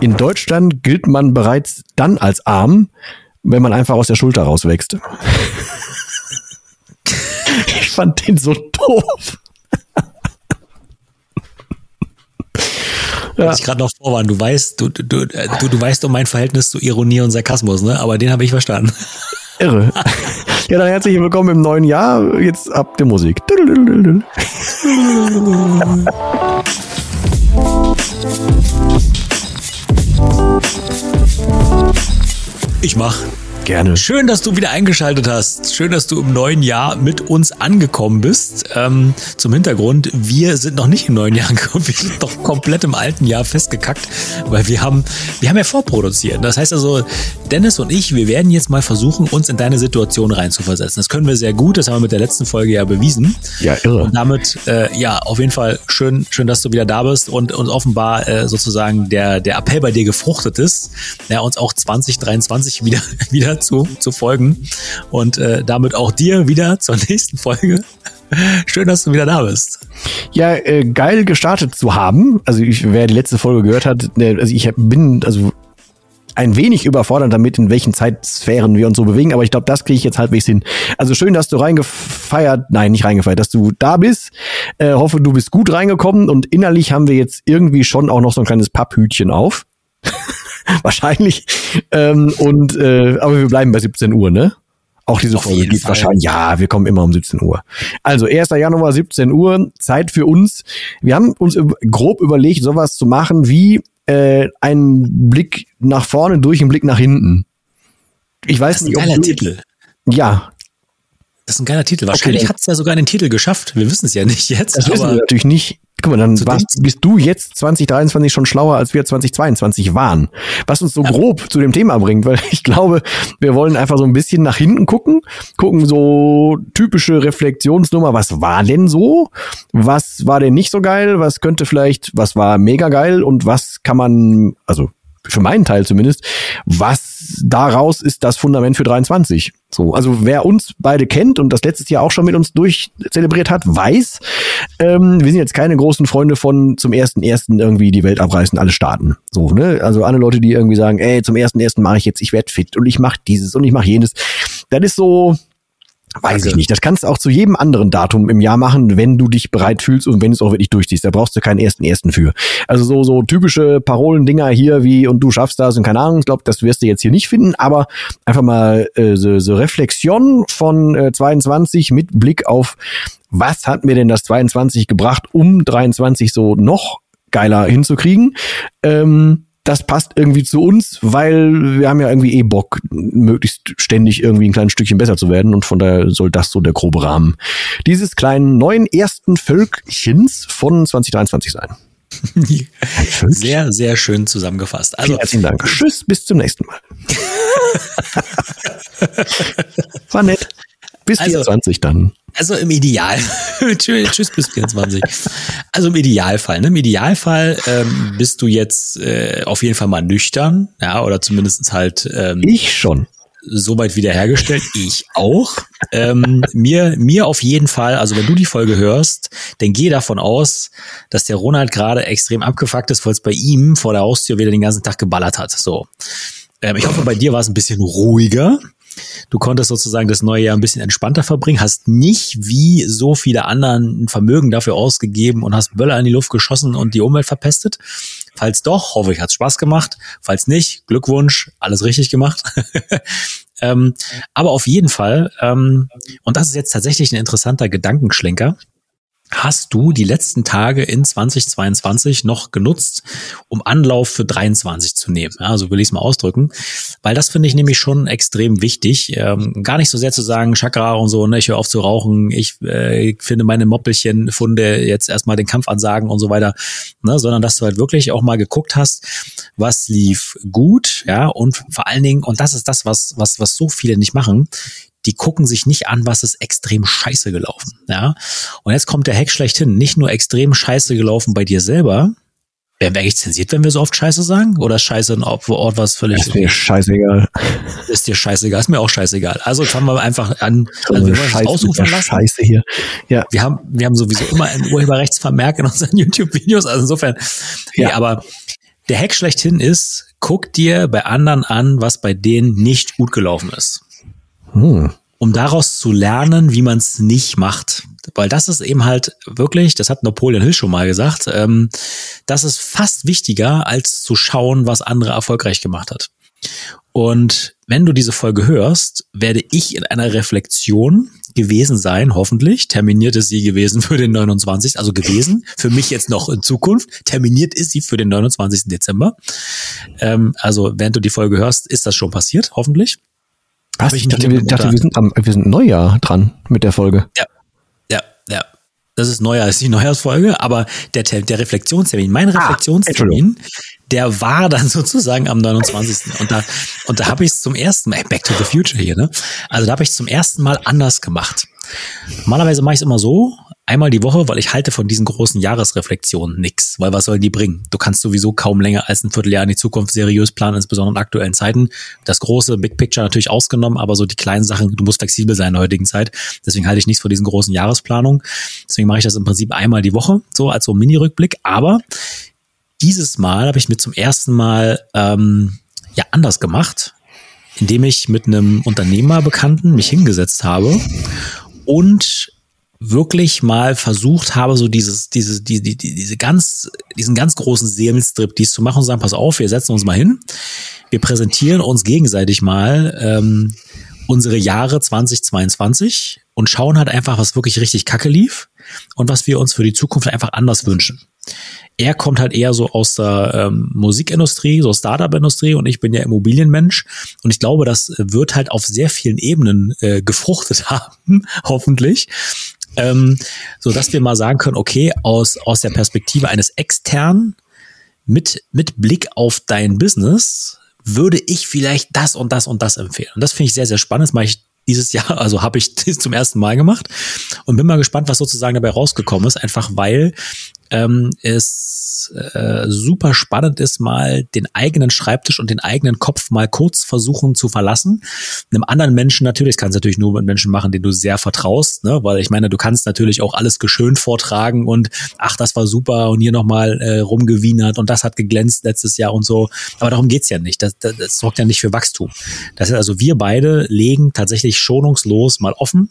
In Deutschland gilt man bereits dann als arm, wenn man einfach aus der Schulter rauswächst. ich fand den so doof. Ja. Ich gerade noch vorwarnen, du weißt, du, du, du, du weißt um mein Verhältnis zu Ironie und Sarkasmus, ne? Aber den habe ich verstanden. Irre. Ja, dann herzlich willkommen im neuen Jahr. Jetzt ab der Musik. Ich mach. Gerne. Schön, dass du wieder eingeschaltet hast. Schön, dass du im neuen Jahr mit uns angekommen bist. Ähm, zum Hintergrund, wir sind noch nicht im neuen Jahr angekommen. Wir sind doch komplett im alten Jahr festgekackt, weil wir haben, wir haben ja vorproduziert. Das heißt also, Dennis und ich, wir werden jetzt mal versuchen, uns in deine Situation reinzuversetzen. Das können wir sehr gut. Das haben wir mit der letzten Folge ja bewiesen. Ja, irre. Und damit, äh, ja, auf jeden Fall schön, schön, dass du wieder da bist und uns offenbar äh, sozusagen der, der Appell bei dir gefruchtet ist, ja, uns auch 2023 wieder, wieder zu, zu folgen. Und äh, damit auch dir wieder zur nächsten Folge. Schön, dass du wieder da bist. Ja, äh, geil gestartet zu haben. Also ich, wer die letzte Folge gehört hat, also ich bin also ein wenig überfordert damit, in welchen Zeitsphären wir uns so bewegen, aber ich glaube, das kriege ich jetzt halbwegs hin. Also schön, dass du reingefeiert, nein, nicht reingefeiert, dass du da bist. Äh, hoffe, du bist gut reingekommen und innerlich haben wir jetzt irgendwie schon auch noch so ein kleines Papphütchen auf. wahrscheinlich. Ähm, und äh, aber wir bleiben bei 17 Uhr, ne? Auch diese Auf Folge geht Fall. wahrscheinlich. Ja, wir kommen immer um 17 Uhr. Also 1. Januar 17 Uhr, Zeit für uns. Wir haben uns grob überlegt, sowas zu machen wie äh, einen Blick nach vorne durch einen Blick nach hinten. Ich weiß das ist ein nicht, geiler Titel. Ja, das ist ein geiler Titel. Wahrscheinlich okay, hat es ja sogar den Titel geschafft. Wir wissen es ja nicht jetzt. Das wissen wir natürlich nicht. Guck mal, dann warst, bist du jetzt 2023 schon schlauer, als wir 2022 waren. Was uns so ja. grob zu dem Thema bringt, weil ich glaube, wir wollen einfach so ein bisschen nach hinten gucken, gucken so typische Reflexionsnummer, was war denn so? Was war denn nicht so geil? Was könnte vielleicht, was war mega geil und was kann man, also für meinen Teil zumindest, was daraus ist das Fundament für 23. So, also wer uns beide kennt und das letztes Jahr auch schon mit uns durchzelebriert hat, weiß, ähm, wir sind jetzt keine großen Freunde von zum ersten ersten irgendwie die Welt abreißen, alle starten. So, ne? Also alle Leute, die irgendwie sagen, ey, zum ersten ersten mache ich jetzt, ich werde fit und ich mache dieses und ich mache jenes. Das ist so, Weiß ich nicht. Das kannst du auch zu jedem anderen Datum im Jahr machen, wenn du dich bereit fühlst und wenn du es auch wirklich durchziehst. Da brauchst du keinen ersten ersten für. Also so, so typische Parolendinger hier wie und du schaffst das und keine Ahnung. Ich glaube, das wirst du jetzt hier nicht finden, aber einfach mal äh, so, so Reflexion von äh, 22 mit Blick auf, was hat mir denn das 22 gebracht, um 23 so noch geiler hinzukriegen. Ähm, das passt irgendwie zu uns, weil wir haben ja irgendwie eh Bock, möglichst ständig irgendwie ein kleines Stückchen besser zu werden und von daher soll das so der grobe Rahmen dieses kleinen neuen ersten Völkchens von 2023 sein. Sehr, sehr schön zusammengefasst. Also, Vielen herzlichen Dank. Tschüss, bis zum nächsten Mal. War nett. Bis also, 24 dann. Also im Ideal. Tschüss bis 24. Also im Idealfall. Ne? Im Idealfall ähm, bist du jetzt äh, auf jeden Fall mal nüchtern, ja, oder zumindest halt. Ähm, ich schon. Soweit wiederhergestellt. Ich auch. ähm, mir, mir auf jeden Fall, also wenn du die Folge hörst, dann geh davon aus, dass der Ronald gerade extrem abgefuckt ist, weil es bei ihm vor der Haustür wieder den ganzen Tag geballert hat. So. Ähm, ich hoffe, bei dir war es ein bisschen ruhiger. Du konntest sozusagen das neue Jahr ein bisschen entspannter verbringen, hast nicht wie so viele anderen ein Vermögen dafür ausgegeben und hast Böller in die Luft geschossen und die Umwelt verpestet. Falls doch, hoffe ich, hat's Spaß gemacht. Falls nicht, Glückwunsch, alles richtig gemacht. ähm, aber auf jeden Fall, ähm, und das ist jetzt tatsächlich ein interessanter Gedankenschlenker, hast du die letzten Tage in 2022 noch genutzt, um Anlauf für 23 zu nehmen? Ja, so will ich es mal ausdrücken. Weil das finde ich nämlich schon extrem wichtig. Ähm, gar nicht so sehr zu sagen, Chakra und so, ne, ich höre auf zu rauchen, ich äh, finde meine Moppelchen, Funde jetzt erstmal den Kampf ansagen und so weiter, ne, sondern dass du halt wirklich auch mal geguckt hast, was lief gut, ja, und vor allen Dingen, und das ist das, was, was, was so viele nicht machen, die gucken sich nicht an, was ist extrem scheiße gelaufen. Ja. Und jetzt kommt der Hack schlechthin. Nicht nur extrem scheiße gelaufen bei dir selber. Werden wir eigentlich zensiert, wenn wir so oft Scheiße sagen? Oder Scheiße ein Ort, was völlig. Ist mir scheißegal. Ist dir scheißegal, ist mir auch scheißegal. Also fangen wir einfach an. Also wir wollen Scheiße, ausrufen lassen. Scheiße hier. Ja. Wir haben, wir haben sowieso immer ein Urheberrechtsvermerk in unseren YouTube-Videos. Also insofern, ja. Nee, aber Der Hack schlechthin ist, guck dir bei anderen an, was bei denen nicht gut gelaufen ist. Hm. Um daraus zu lernen, wie man es nicht macht. Weil das ist eben halt wirklich, das hat Napoleon Hill schon mal gesagt, ähm, das ist fast wichtiger, als zu schauen, was andere erfolgreich gemacht hat. Und wenn du diese Folge hörst, werde ich in einer Reflexion gewesen sein, hoffentlich. Terminiert ist sie gewesen für den 29. Also gewesen. Für mich jetzt noch in Zukunft. Terminiert ist sie für den 29. Dezember. Ähm, also während du die Folge hörst, ist das schon passiert, hoffentlich. Was? Ich dachte, wir, dachte wir, sind am, wir sind Neujahr dran mit der Folge. Ja, ja, ja. Das ist Neujahr, ist die Neujahrsfolge, aber der, der Reflexionstermin, mein ah, Reflexionstermin, ah, der war dann sozusagen am 29. Und da, und da habe ich es zum ersten Mal, Back to the Future hier, ne? Also da habe ich zum ersten Mal anders gemacht. Normalerweise mache ich es immer so, einmal die Woche, weil ich halte von diesen großen Jahresreflexionen nix, weil was sollen die bringen? Du kannst sowieso kaum länger als ein Vierteljahr in die Zukunft seriös planen, insbesondere in aktuellen Zeiten. Das große Big Picture natürlich ausgenommen, aber so die kleinen Sachen, du musst flexibel sein in der heutigen Zeit. Deswegen halte ich nichts von diesen großen Jahresplanungen. Deswegen mache ich das im Prinzip einmal die Woche, so als so Mini-Rückblick. Aber dieses Mal habe ich mir zum ersten Mal ähm, ja anders gemacht, indem ich mit einem Unternehmerbekannten mich hingesetzt habe und wirklich mal versucht habe, so dieses, diese, die, die, diese ganz, diesen ganz großen Seelenstrip, dies zu machen und sagen, pass auf, wir setzen uns mal hin, wir präsentieren uns gegenseitig mal ähm, unsere Jahre 2022 und schauen halt einfach, was wirklich richtig kacke lief und was wir uns für die Zukunft einfach anders wünschen er kommt halt eher so aus der ähm, Musikindustrie, so Startup-Industrie und ich bin ja Immobilienmensch und ich glaube, das wird halt auf sehr vielen Ebenen äh, gefruchtet haben, hoffentlich. Ähm, so dass wir mal sagen können, okay, aus, aus der Perspektive eines externen, mit, mit Blick auf dein Business, würde ich vielleicht das und das und das empfehlen. Und das finde ich sehr, sehr spannend. Das mache ich dieses Jahr, also habe ich das zum ersten Mal gemacht und bin mal gespannt, was sozusagen dabei rausgekommen ist, einfach weil ähm, es äh, super spannend ist, mal den eigenen Schreibtisch und den eigenen Kopf mal kurz versuchen zu verlassen. Einem anderen Menschen natürlich, das kannst du natürlich nur mit Menschen machen, denen du sehr vertraust, ne? weil ich meine, du kannst natürlich auch alles geschönt vortragen und ach, das war super und hier nochmal äh, rumgewienert und das hat geglänzt letztes Jahr und so. Aber darum geht's ja nicht. Das, das, das sorgt ja nicht für Wachstum. Das heißt also, wir beide legen tatsächlich schonungslos mal offen,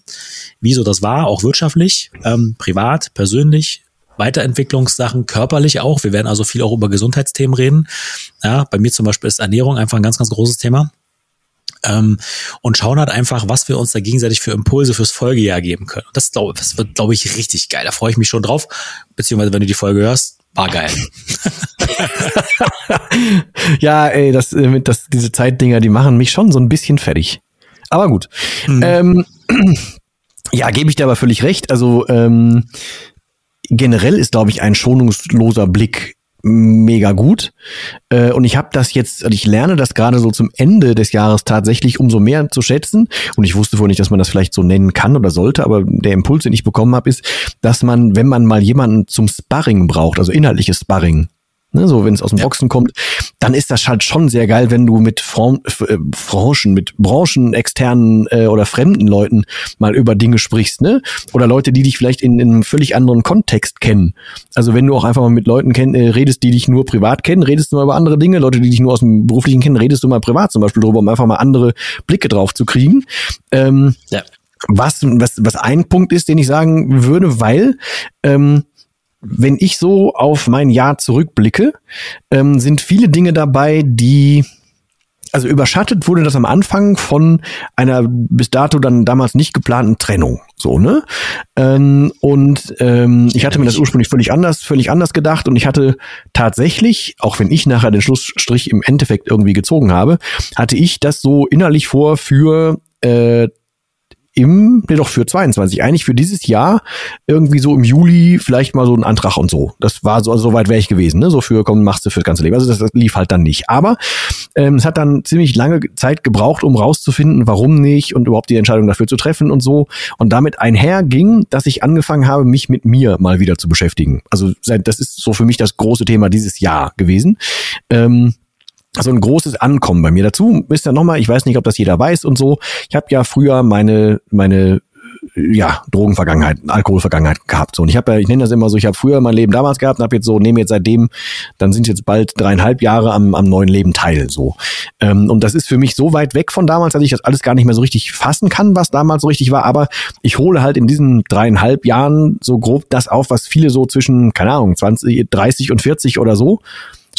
wieso das war, auch wirtschaftlich, ähm, privat, persönlich, Weiterentwicklungssachen, körperlich auch. Wir werden also viel auch über Gesundheitsthemen reden. Ja, bei mir zum Beispiel ist Ernährung einfach ein ganz, ganz großes Thema. Ähm, und schauen halt einfach, was wir uns da gegenseitig für Impulse fürs Folgejahr geben können. Und das, glaub, das wird, glaube ich, richtig geil. Da freue ich mich schon drauf. Beziehungsweise, wenn du die Folge hörst, war geil. ja, ey, das, äh, das, diese Zeitdinger, die machen mich schon so ein bisschen fertig. Aber gut. Mhm. Ähm, ja, gebe ich dir aber völlig recht. Also ähm, generell ist, glaube ich, ein schonungsloser Blick mega gut. Äh, und ich habe das jetzt, also ich lerne das gerade so zum Ende des Jahres tatsächlich umso mehr zu schätzen. Und ich wusste vorher nicht, dass man das vielleicht so nennen kann oder sollte, aber der Impuls, den ich bekommen habe, ist, dass man, wenn man mal jemanden zum Sparring braucht, also inhaltliches Sparring, ne, so wenn es aus dem ja. Boxen kommt, dann ist das halt schon sehr geil, wenn du mit Fran äh, Branchen, mit Branchen externen äh, oder fremden Leuten mal über Dinge sprichst, ne? Oder Leute, die dich vielleicht in, in einem völlig anderen Kontext kennen. Also wenn du auch einfach mal mit Leuten kenn, äh, redest, die dich nur privat kennen, redest du mal über andere Dinge. Leute, die dich nur aus dem beruflichen kennen, redest du mal privat zum Beispiel drüber, um einfach mal andere Blicke drauf zu kriegen. Ähm, ja. Was, was, was ein Punkt ist, den ich sagen würde, weil ähm, wenn ich so auf mein Jahr zurückblicke, ähm, sind viele Dinge dabei, die also überschattet wurde das am Anfang von einer bis dato dann damals nicht geplanten Trennung, so ne? Ähm, und ähm, ich hatte mir das ursprünglich völlig anders, völlig anders gedacht und ich hatte tatsächlich, auch wenn ich nachher den Schlussstrich im Endeffekt irgendwie gezogen habe, hatte ich das so innerlich vor für äh, im, nee doch für 22, eigentlich für dieses Jahr irgendwie so im Juli vielleicht mal so ein Antrag und so. Das war so, also so weit wäre ich gewesen, ne? So für komm, machst du fürs ganze Leben. Also das, das lief halt dann nicht. Aber ähm, es hat dann ziemlich lange Zeit gebraucht, um rauszufinden, warum nicht und überhaupt die Entscheidung dafür zu treffen und so. Und damit einher ging, dass ich angefangen habe, mich mit mir mal wieder zu beschäftigen. Also das ist so für mich das große Thema dieses Jahr gewesen. Ähm, so ein großes Ankommen bei mir. Dazu ist ja nochmal, ich weiß nicht, ob das jeder weiß und so. Ich habe ja früher meine, meine ja, Drogenvergangenheit, Alkoholvergangenheit gehabt. So, und ich habe ja, ich nenne das immer so, ich habe früher mein Leben damals gehabt und habe jetzt so, nehme jetzt seitdem, dann sind jetzt bald dreieinhalb Jahre am, am neuen Leben teil. So. Ähm, und das ist für mich so weit weg von damals, dass ich das alles gar nicht mehr so richtig fassen kann, was damals so richtig war. Aber ich hole halt in diesen dreieinhalb Jahren so grob das auf, was viele so zwischen, keine Ahnung, 20, 30 und 40 oder so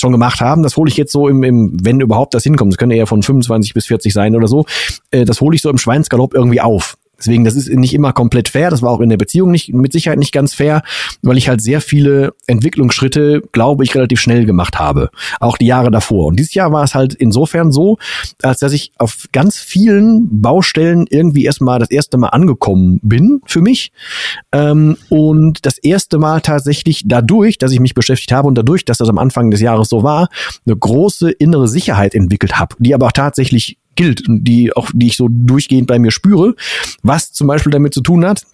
schon gemacht haben. Das hole ich jetzt so im, im, wenn überhaupt das hinkommt, das können eher von 25 bis 40 sein oder so, äh, das hole ich so im Schweinsgalopp irgendwie auf. Deswegen, das ist nicht immer komplett fair. Das war auch in der Beziehung nicht, mit Sicherheit nicht ganz fair, weil ich halt sehr viele Entwicklungsschritte, glaube ich, relativ schnell gemacht habe. Auch die Jahre davor. Und dieses Jahr war es halt insofern so, als dass ich auf ganz vielen Baustellen irgendwie erstmal das erste Mal angekommen bin für mich. Ähm, und das erste Mal tatsächlich dadurch, dass ich mich beschäftigt habe und dadurch, dass das am Anfang des Jahres so war, eine große innere Sicherheit entwickelt habe, die aber auch tatsächlich gilt und die auch, die ich so durchgehend bei mir spüre, was zum Beispiel damit zu tun hat,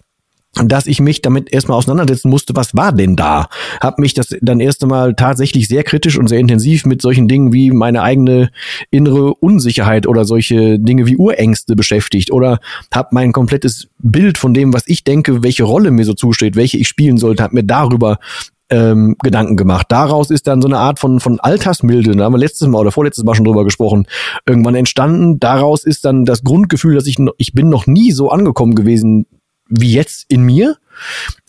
dass ich mich damit erstmal auseinandersetzen musste, was war denn da? Hab mich das dann erst einmal tatsächlich sehr kritisch und sehr intensiv mit solchen Dingen wie meine eigene innere Unsicherheit oder solche Dinge wie Urängste beschäftigt oder hab mein komplettes Bild von dem, was ich denke, welche Rolle mir so zusteht, welche ich spielen sollte, hab mir darüber ähm, Gedanken gemacht. Daraus ist dann so eine Art von, von Altersmilde, da haben wir letztes Mal oder vorletztes Mal schon drüber gesprochen, irgendwann entstanden. Daraus ist dann das Grundgefühl, dass ich, ich bin noch nie so angekommen gewesen wie jetzt in mir.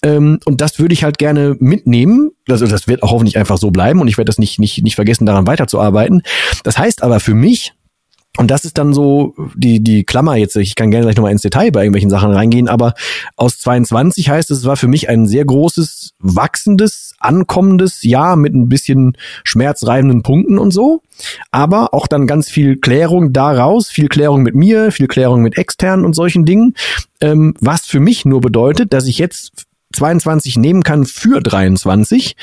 Ähm, und das würde ich halt gerne mitnehmen. Also das wird auch hoffentlich einfach so bleiben und ich werde das nicht, nicht, nicht vergessen, daran weiterzuarbeiten. Das heißt aber für mich, und das ist dann so die, die Klammer jetzt. Ich kann gerne gleich nochmal ins Detail bei irgendwelchen Sachen reingehen, aber aus 22 heißt es, es war für mich ein sehr großes, wachsendes, ankommendes Jahr mit ein bisschen schmerzreibenden Punkten und so. Aber auch dann ganz viel Klärung daraus, viel Klärung mit mir, viel Klärung mit externen und solchen Dingen. Ähm, was für mich nur bedeutet, dass ich jetzt 22 nehmen kann für 23.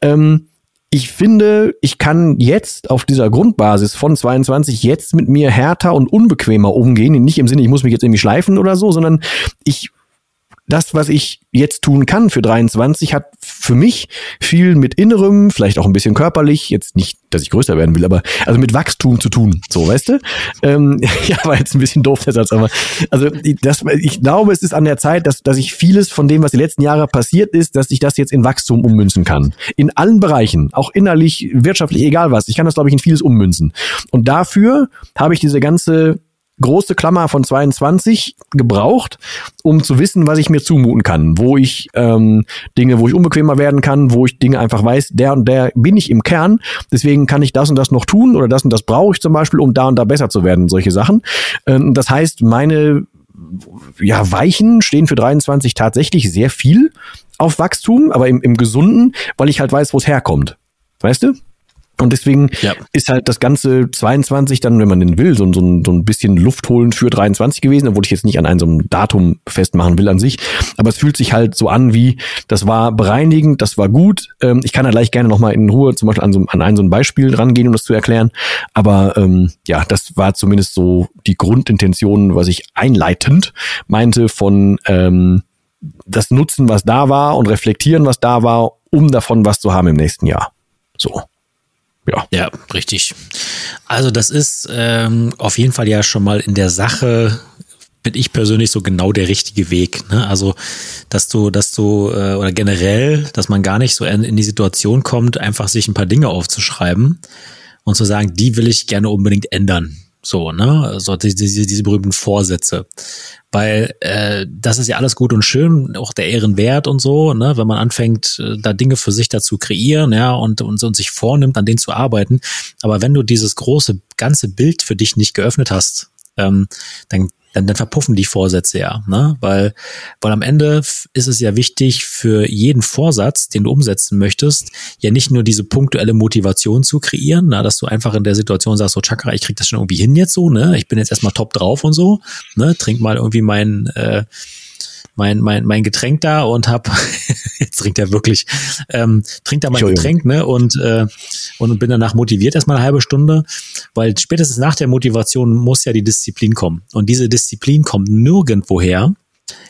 Ähm, ich finde, ich kann jetzt auf dieser Grundbasis von 22 jetzt mit mir härter und unbequemer umgehen. Nicht im Sinne, ich muss mich jetzt irgendwie schleifen oder so, sondern ich das, was ich jetzt tun kann für 23, hat für mich viel mit Innerem, vielleicht auch ein bisschen körperlich, jetzt nicht, dass ich größer werden will, aber also mit Wachstum zu tun, so, weißt du? Ähm, ja, war jetzt ein bisschen doof der Satz, aber also das, ich glaube, es ist an der Zeit, dass, dass ich vieles von dem, was die letzten Jahre passiert ist, dass ich das jetzt in Wachstum ummünzen kann. In allen Bereichen, auch innerlich, wirtschaftlich, egal was. Ich kann das, glaube ich, in vieles ummünzen. Und dafür habe ich diese ganze große Klammer von 22 gebraucht, um zu wissen, was ich mir zumuten kann, wo ich ähm, Dinge, wo ich unbequemer werden kann, wo ich Dinge einfach weiß, der und der bin ich im Kern, deswegen kann ich das und das noch tun oder das und das brauche ich zum Beispiel, um da und da besser zu werden, solche Sachen. Ähm, das heißt, meine ja, Weichen stehen für 23 tatsächlich sehr viel auf Wachstum, aber im, im Gesunden, weil ich halt weiß, wo es herkommt. Weißt du? Und deswegen ja. ist halt das ganze 22 dann, wenn man den will, so, so, so ein bisschen Luft holen für 23 gewesen, obwohl ich jetzt nicht an einem so einem Datum festmachen will an sich. Aber es fühlt sich halt so an wie, das war bereinigend, das war gut. Ähm, ich kann da gleich gerne nochmal in Ruhe zum Beispiel an, so, an ein so ein Beispiel rangehen, um das zu erklären. Aber ähm, ja, das war zumindest so die Grundintention, was ich einleitend meinte von ähm, das Nutzen, was da war und reflektieren, was da war, um davon was zu haben im nächsten Jahr. So ja. Ja, richtig. Also das ist ähm, auf jeden Fall ja schon mal in der Sache bin ich persönlich so genau der richtige Weg. Ne? Also, dass du, dass du, äh, oder generell, dass man gar nicht so in, in die Situation kommt, einfach sich ein paar Dinge aufzuschreiben und zu sagen, die will ich gerne unbedingt ändern. So, ne? So diese, diese berühmten Vorsätze. Weil äh, das ist ja alles gut und schön, auch der Ehrenwert und so, ne, wenn man anfängt, äh, da Dinge für sich dazu kreieren, ja, und, und, und sich vornimmt, an denen zu arbeiten. Aber wenn du dieses große ganze Bild für dich nicht geöffnet hast, ähm, dann dann, dann verpuffen die Vorsätze ja, ne? Weil, weil am Ende ist es ja wichtig für jeden Vorsatz, den du umsetzen möchtest, ja nicht nur diese punktuelle Motivation zu kreieren, na, dass du einfach in der Situation sagst, so Chakra, ich krieg das schon irgendwie hin jetzt so, ne? Ich bin jetzt erstmal top drauf und so, ne? Trink mal irgendwie mein äh, mein, mein, mein Getränk da und hab, jetzt trinkt er wirklich, ähm, trinkt da mein Getränk, ne? Und, äh, und bin danach motiviert erstmal eine halbe Stunde, weil spätestens nach der Motivation muss ja die Disziplin kommen. Und diese Disziplin kommt nirgendwoher,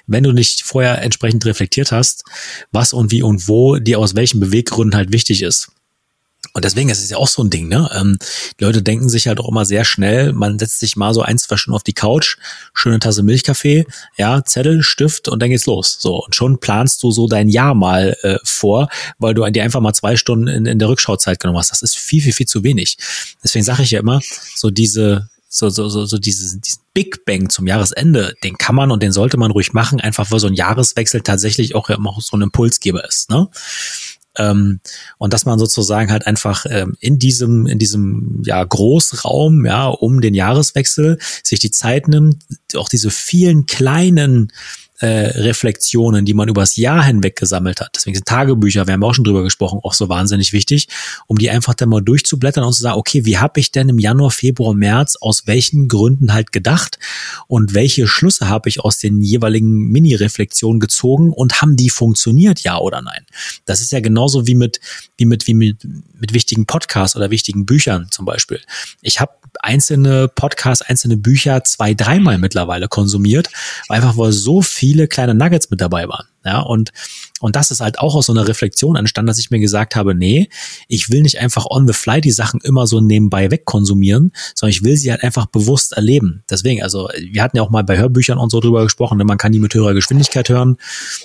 wenn du nicht vorher entsprechend reflektiert hast, was und wie und wo dir aus welchen Beweggründen halt wichtig ist. Und deswegen ist es ja auch so ein Ding, ne? Ähm, die Leute denken sich halt auch immer sehr schnell, man setzt sich mal so ein, zwei Stunden auf die Couch, schöne Tasse Milchkaffee, ja, Zettel, Stift und dann geht's los. So, und schon planst du so dein Jahr mal äh, vor, weil du dir einfach mal zwei Stunden in, in der Rückschauzeit genommen hast. Das ist viel, viel, viel zu wenig. Deswegen sage ich ja immer, so diese, so, so, so, so dieses, diesen Big Bang zum Jahresende, den kann man und den sollte man ruhig machen, einfach weil so ein Jahreswechsel tatsächlich auch ja immer so ein Impulsgeber ist. Ne? Ähm, und dass man sozusagen halt einfach ähm, in diesem, in diesem ja, Großraum, ja, um den Jahreswechsel sich die Zeit nimmt, auch diese vielen kleinen äh, Reflexionen, die man übers Jahr hinweg gesammelt hat. Deswegen sind Tagebücher, wir haben auch schon drüber gesprochen, auch so wahnsinnig wichtig, um die einfach dann mal durchzublättern und zu sagen, okay, wie habe ich denn im Januar, Februar, März aus welchen Gründen halt gedacht und welche Schlüsse habe ich aus den jeweiligen Mini-Reflexionen gezogen und haben die funktioniert, ja oder nein? Das ist ja genauso wie mit, wie mit, wie mit, mit wichtigen Podcasts oder wichtigen Büchern zum Beispiel. Ich habe einzelne Podcasts, einzelne Bücher zwei, dreimal mittlerweile konsumiert, einfach weil so viele kleine Nuggets mit dabei waren. Ja, und, und das ist halt auch aus so einer Reflexion entstanden, dass ich mir gesagt habe, nee, ich will nicht einfach on the fly die Sachen immer so nebenbei wegkonsumieren, sondern ich will sie halt einfach bewusst erleben. Deswegen, also, wir hatten ja auch mal bei Hörbüchern und so drüber gesprochen, ne, man kann die mit höherer Geschwindigkeit hören,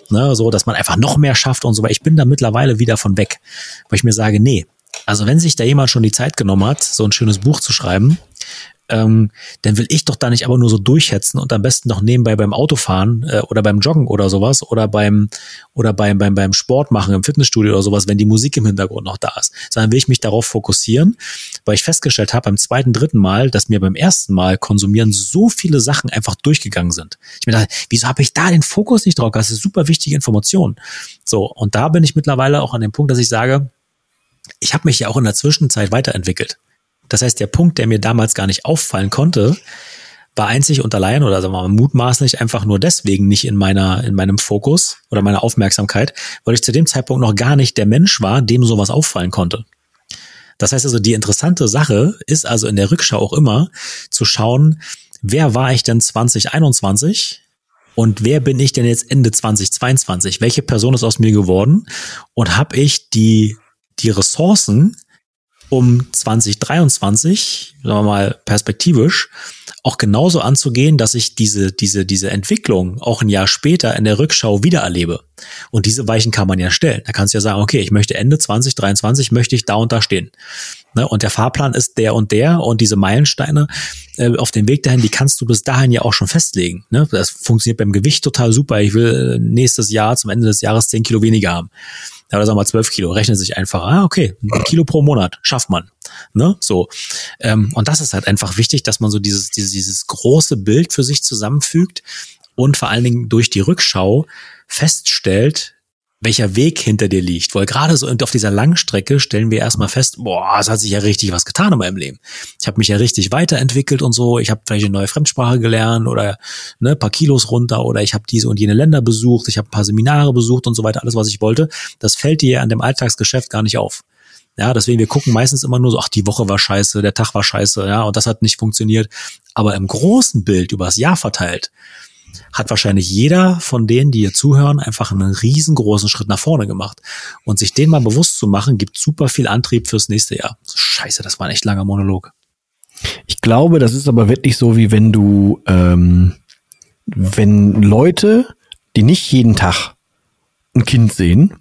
ne, so, dass man einfach noch mehr schafft und so, weil ich bin da mittlerweile wieder von weg, weil ich mir sage, nee, also wenn sich da jemand schon die Zeit genommen hat, so ein schönes Buch zu schreiben, ähm, dann will ich doch da nicht aber nur so durchhetzen und am besten noch nebenbei beim Autofahren äh, oder beim Joggen oder sowas oder beim oder beim, beim, beim Sport machen im Fitnessstudio oder sowas, wenn die Musik im Hintergrund noch da ist. Sondern will ich mich darauf fokussieren, weil ich festgestellt habe beim zweiten, dritten Mal, dass mir beim ersten Mal konsumieren so viele Sachen einfach durchgegangen sind. Ich mir dachte, wieso habe ich da den Fokus nicht drauf? Das ist super wichtige Information. So, und da bin ich mittlerweile auch an dem Punkt, dass ich sage, ich habe mich ja auch in der Zwischenzeit weiterentwickelt. Das heißt, der Punkt, der mir damals gar nicht auffallen konnte, war einzig und allein oder sagen wir mal mutmaßlich einfach nur deswegen nicht in meiner in meinem Fokus oder meiner Aufmerksamkeit, weil ich zu dem Zeitpunkt noch gar nicht der Mensch war, dem sowas auffallen konnte. Das heißt also, die interessante Sache ist also in der Rückschau auch immer zu schauen, wer war ich denn 2021 und wer bin ich denn jetzt Ende 2022? Welche Person ist aus mir geworden und habe ich die die Ressourcen, um 2023, sagen wir mal perspektivisch, auch genauso anzugehen, dass ich diese, diese, diese Entwicklung auch ein Jahr später in der Rückschau wieder erlebe. Und diese Weichen kann man ja stellen. Da kannst du ja sagen, okay, ich möchte Ende 2023 möchte ich da und da stehen. Ne? Und der Fahrplan ist der und der und diese Meilensteine äh, auf dem Weg dahin, die kannst du bis dahin ja auch schon festlegen. Ne? Das funktioniert beim Gewicht total super. Ich will äh, nächstes Jahr zum Ende des Jahres zehn Kilo weniger haben oder sagen wir mal zwölf Kilo, rechnet sich einfach, ah, okay, ein Kilo pro Monat, schafft man. Ne? So. Ähm, und das ist halt einfach wichtig, dass man so dieses, dieses, dieses große Bild für sich zusammenfügt und vor allen Dingen durch die Rückschau feststellt, welcher Weg hinter dir liegt. Weil gerade so auf dieser Langstrecke stellen wir erstmal fest, boah, es hat sich ja richtig was getan in meinem Leben. Ich habe mich ja richtig weiterentwickelt und so. Ich habe vielleicht eine neue Fremdsprache gelernt oder ne, paar Kilos runter oder ich habe diese und jene Länder besucht. Ich habe ein paar Seminare besucht und so weiter, alles, was ich wollte. Das fällt dir an dem Alltagsgeschäft gar nicht auf. Ja, deswegen, wir gucken meistens immer nur so, ach, die Woche war scheiße, der Tag war scheiße, ja, und das hat nicht funktioniert. Aber im großen Bild übers Jahr verteilt, hat wahrscheinlich jeder von denen, die hier zuhören, einfach einen riesengroßen Schritt nach vorne gemacht. Und sich den mal bewusst zu machen, gibt super viel Antrieb fürs nächste Jahr. Scheiße, das war ein echt langer Monolog. Ich glaube, das ist aber wirklich so, wie wenn du, ähm, wenn Leute, die nicht jeden Tag ein Kind sehen,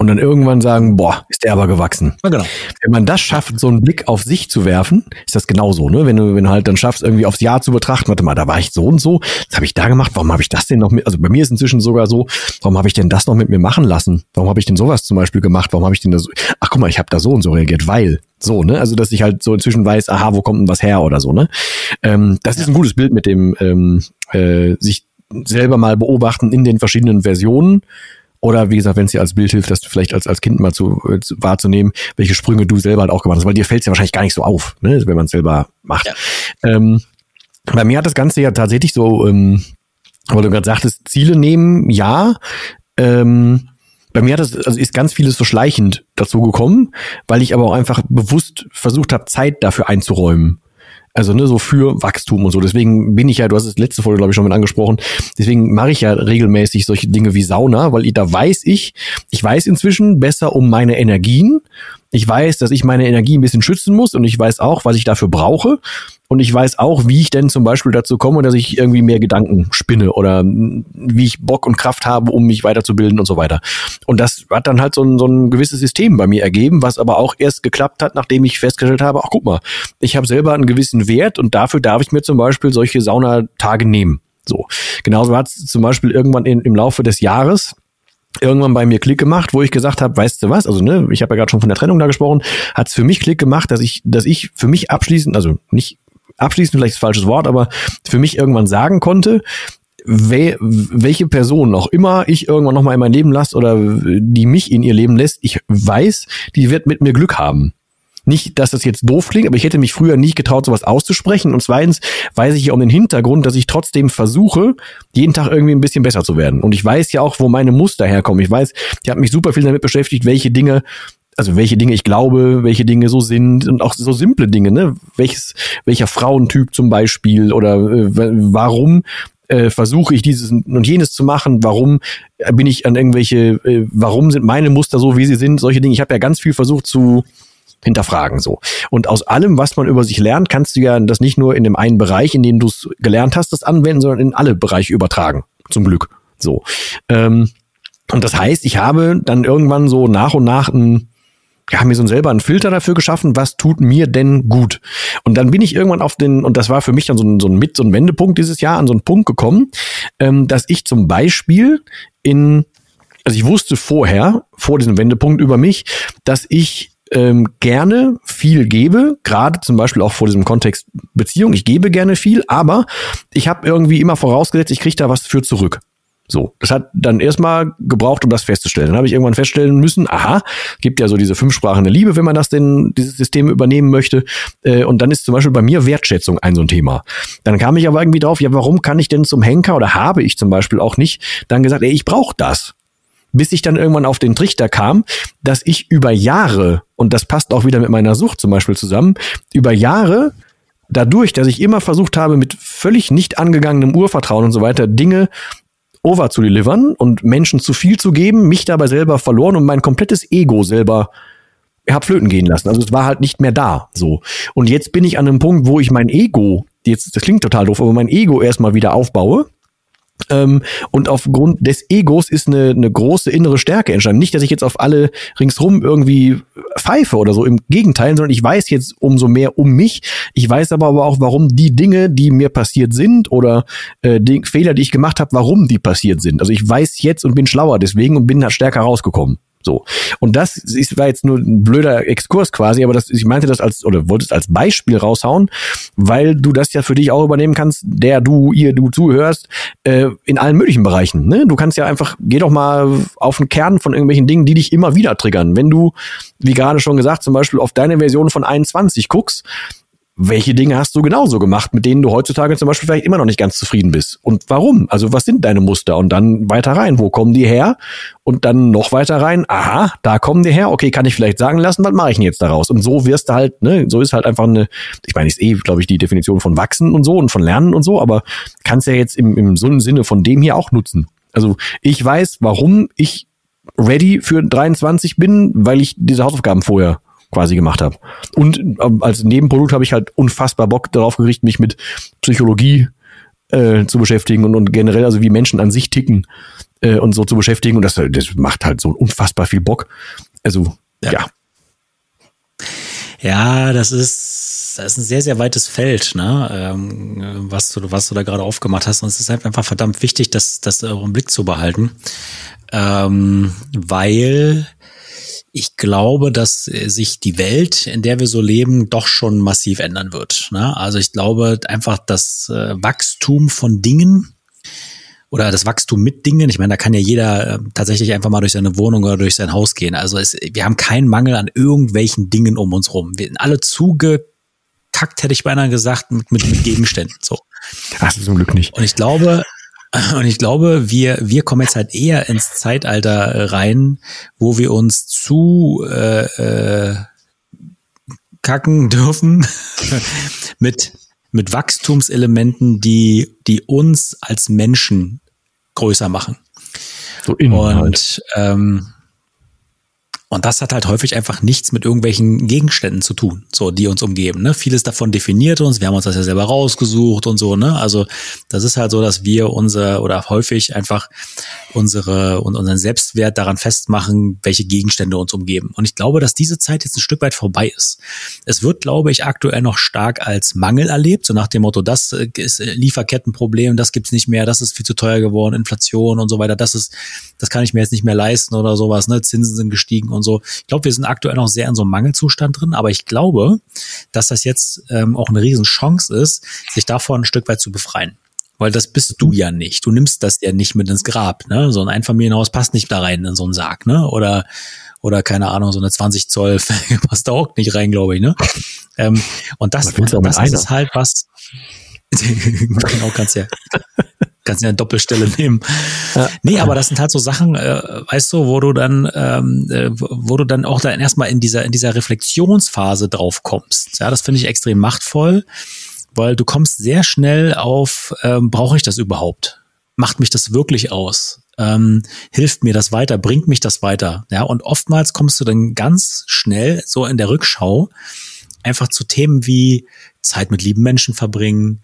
und dann irgendwann sagen, boah, ist der aber gewachsen. Ja, genau. Wenn man das schafft, so einen Blick auf sich zu werfen, ist das genauso, ne? Wenn du, wenn du halt dann schaffst, irgendwie aufs Jahr zu betrachten, warte mal, da war ich so und so, das habe ich da gemacht, warum habe ich das denn noch mit, also bei mir ist inzwischen sogar so, warum habe ich denn das noch mit mir machen lassen? Warum habe ich denn sowas zum Beispiel gemacht? Warum habe ich denn das, ach guck mal, ich habe da so und so reagiert, weil, so, ne? Also, dass ich halt so inzwischen weiß, aha, wo kommt denn was her oder so, ne? Ähm, das ja. ist ein gutes Bild mit dem ähm, äh, sich selber mal beobachten in den verschiedenen Versionen oder wie gesagt, wenn es dir als Bild hilft, das vielleicht als, als Kind mal zu, äh, zu wahrzunehmen, welche Sprünge du selber halt auch gemacht hast, weil dir fällt es ja wahrscheinlich gar nicht so auf, ne, wenn man es selber macht. Ja. Ähm, bei mir hat das Ganze ja tatsächlich so, ähm, weil du gerade sagtest, Ziele nehmen, ja. Ähm, bei mir hat das, also ist ganz vieles so schleichend dazu gekommen, weil ich aber auch einfach bewusst versucht habe, Zeit dafür einzuräumen. Also ne, so für Wachstum und so. Deswegen bin ich ja, du hast es letzte Folge, glaube ich, schon mit angesprochen, deswegen mache ich ja regelmäßig solche Dinge wie Sauna, weil da weiß ich, ich weiß inzwischen besser um meine Energien Ich weiß, dass ich meine Energie ein bisschen schützen muss und ich weiß auch, was ich dafür brauche. Und ich weiß auch, wie ich denn zum Beispiel dazu komme, dass ich irgendwie mehr Gedanken spinne oder wie ich Bock und Kraft habe, um mich weiterzubilden und so weiter. Und das hat dann halt so ein, so ein gewisses System bei mir ergeben, was aber auch erst geklappt hat, nachdem ich festgestellt habe, ach guck mal, ich habe selber einen gewissen Wert und dafür darf ich mir zum Beispiel solche Saunatage nehmen. So. Genauso hat es zum Beispiel irgendwann in, im Laufe des Jahres irgendwann bei mir Klick gemacht, wo ich gesagt habe, weißt du was, also ne, ich habe ja gerade schon von der Trennung da gesprochen, hat es für mich Klick gemacht, dass ich, dass ich für mich abschließend, also nicht abschließend vielleicht das falsches Wort, aber für mich irgendwann sagen konnte, we welche Person auch immer ich irgendwann nochmal in mein Leben lasse oder die mich in ihr Leben lässt, ich weiß, die wird mit mir Glück haben. Nicht, dass das jetzt doof klingt, aber ich hätte mich früher nicht getraut, sowas auszusprechen. Und zweitens weiß ich ja um den Hintergrund, dass ich trotzdem versuche, jeden Tag irgendwie ein bisschen besser zu werden. Und ich weiß ja auch, wo meine Muster herkommen. Ich weiß, ich habe mich super viel damit beschäftigt, welche Dinge also welche Dinge ich glaube, welche Dinge so sind und auch so simple Dinge, ne? Welches, welcher Frauentyp zum Beispiel oder äh, warum äh, versuche ich dieses und jenes zu machen, warum bin ich an irgendwelche, äh, warum sind meine Muster so, wie sie sind, solche Dinge. Ich habe ja ganz viel versucht zu hinterfragen so. Und aus allem, was man über sich lernt, kannst du ja das nicht nur in dem einen Bereich, in dem du es gelernt hast, das anwenden, sondern in alle Bereiche übertragen. Zum Glück. So. Ähm, und das heißt, ich habe dann irgendwann so nach und nach ein ja, mir so selber einen Filter dafür geschaffen, was tut mir denn gut? Und dann bin ich irgendwann auf den, und das war für mich dann so ein, so ein mit, so ein Wendepunkt dieses Jahr, an so einen Punkt gekommen, ähm, dass ich zum Beispiel in, also ich wusste vorher, vor diesem Wendepunkt über mich, dass ich ähm, gerne viel gebe, gerade zum Beispiel auch vor diesem Kontext Beziehung. Ich gebe gerne viel, aber ich habe irgendwie immer vorausgesetzt, ich kriege da was für zurück. So, das hat dann erstmal gebraucht, um das festzustellen. Dann habe ich irgendwann feststellen müssen, aha, gibt ja so diese fünf Sprachen der Liebe, wenn man das denn, dieses System übernehmen möchte. Äh, und dann ist zum Beispiel bei mir Wertschätzung ein so ein Thema. Dann kam ich aber irgendwie drauf, ja, warum kann ich denn zum Henker oder habe ich zum Beispiel auch nicht dann gesagt, ey, ich brauche das bis ich dann irgendwann auf den Trichter kam, dass ich über Jahre, und das passt auch wieder mit meiner Sucht zum Beispiel zusammen, über Jahre dadurch, dass ich immer versucht habe, mit völlig nicht angegangenem Urvertrauen und so weiter Dinge over zu delivern und Menschen zu viel zu geben, mich dabei selber verloren und mein komplettes Ego selber hab flöten gehen lassen. Also es war halt nicht mehr da, so. Und jetzt bin ich an einem Punkt, wo ich mein Ego, jetzt, das klingt total doof, aber mein Ego erstmal wieder aufbaue ähm, und aufgrund des Egos ist eine, eine große innere Stärke entstanden. Nicht, dass ich jetzt auf alle ringsrum irgendwie pfeife oder so. Im Gegenteil, sondern ich weiß jetzt umso mehr um mich. Ich weiß aber, aber auch, warum die Dinge, die mir passiert sind oder äh, die Fehler, die ich gemacht habe, warum die passiert sind. Also ich weiß jetzt und bin schlauer deswegen und bin da stärker rausgekommen. So. Und das ist, war jetzt nur ein blöder Exkurs quasi, aber das, ich meinte das als, oder wolltest als Beispiel raushauen, weil du das ja für dich auch übernehmen kannst, der du, ihr, du zuhörst, äh, in allen möglichen Bereichen. Ne? Du kannst ja einfach, geh doch mal auf den Kern von irgendwelchen Dingen, die dich immer wieder triggern. Wenn du, wie gerade schon gesagt, zum Beispiel auf deine Version von 21 guckst, welche Dinge hast du genauso gemacht, mit denen du heutzutage zum Beispiel vielleicht immer noch nicht ganz zufrieden bist? Und warum? Also was sind deine Muster? Und dann weiter rein, wo kommen die her? Und dann noch weiter rein, aha, da kommen die her, okay, kann ich vielleicht sagen lassen, was mache ich denn jetzt daraus? Und so wirst du halt, ne, so ist halt einfach eine, ich meine, ist eh, glaube ich, die Definition von wachsen und so und von lernen und so, aber kannst ja jetzt im, im so einem Sinne von dem hier auch nutzen. Also ich weiß, warum ich ready für 23 bin, weil ich diese Hausaufgaben vorher quasi gemacht habe. Und ähm, als Nebenprodukt habe ich halt unfassbar Bock darauf gerichtet, mich mit Psychologie äh, zu beschäftigen und, und generell, also wie Menschen an sich ticken äh, und so zu beschäftigen. Und das, das macht halt so unfassbar viel Bock. Also, ja. ja. Ja, das ist, das ist ein sehr, sehr weites Feld, ne? Ähm, was, du, was du da gerade aufgemacht hast. Und es ist halt einfach verdammt wichtig, das, das im Blick zu behalten. Ähm, weil ich glaube, dass äh, sich die Welt, in der wir so leben, doch schon massiv ändern wird. Ne? Also ich glaube einfach, das äh, Wachstum von Dingen oder das Wachstum mit Dingen, ich meine, da kann ja jeder äh, tatsächlich einfach mal durch seine Wohnung oder durch sein Haus gehen. Also es, wir haben keinen Mangel an irgendwelchen Dingen um uns rum. Wir sind alle zugekackt, hätte ich beinahe gesagt, mit, mit, mit Gegenständen. So. Ist zum Glück nicht. Und ich glaube, und ich glaube, wir, wir kommen jetzt halt eher ins Zeitalter rein, wo wir uns zu äh, äh, kacken dürfen mit, mit Wachstumselementen, die, die uns als Menschen größer machen. So innen Und halt. ähm, Und das hat halt häufig einfach nichts mit irgendwelchen Gegenständen zu tun, so die uns umgeben. Ne? Vieles davon definiert uns, wir haben uns das ja selber rausgesucht und so. Ne? Also das ist halt so, dass wir unser oder häufig einfach unsere und unseren Selbstwert daran festmachen, welche Gegenstände uns umgeben. Und ich glaube, dass diese Zeit jetzt ein Stück weit vorbei ist. Es wird, glaube ich, aktuell noch stark als Mangel erlebt, so nach dem Motto, das äh, ist äh, Lieferkettenproblem, das gibt's nicht mehr, das ist viel zu teuer geworden, Inflation und so weiter, das ist, das kann ich mir jetzt nicht mehr leisten oder sowas. Ne? Zinsen sind gestiegen und so. Ich glaube, wir sind aktuell noch sehr in so einem Mangelzustand drin, aber ich glaube, dass das jetzt ähm, auch eine Riesenchance ist, sich davon ein Stück weit zu befreien. Weil das bist du ja nicht. Du nimmst das ja nicht mit ins Grab, ne? So ein Einfamilienhaus passt nicht da rein in so einen Sarg, ne? Oder, oder keine Ahnung, so eine 20 Zoll passt da auch nicht rein, glaube ich, ne? Ähm, und das, das ist halt was, genau, kannst ja kannst ja eine Doppelstelle nehmen. Ja. Nee, aber das sind halt so Sachen, äh, weißt du, wo du dann, ähm, äh, wo du dann auch dann erstmal in dieser, in dieser Reflexionsphase drauf kommst. Ja, das finde ich extrem machtvoll, weil du kommst sehr schnell auf, ähm, brauche ich das überhaupt? Macht mich das wirklich aus? Ähm, hilft mir das weiter? Bringt mich das weiter? Ja, und oftmals kommst du dann ganz schnell so in der Rückschau einfach zu Themen wie Zeit mit lieben Menschen verbringen,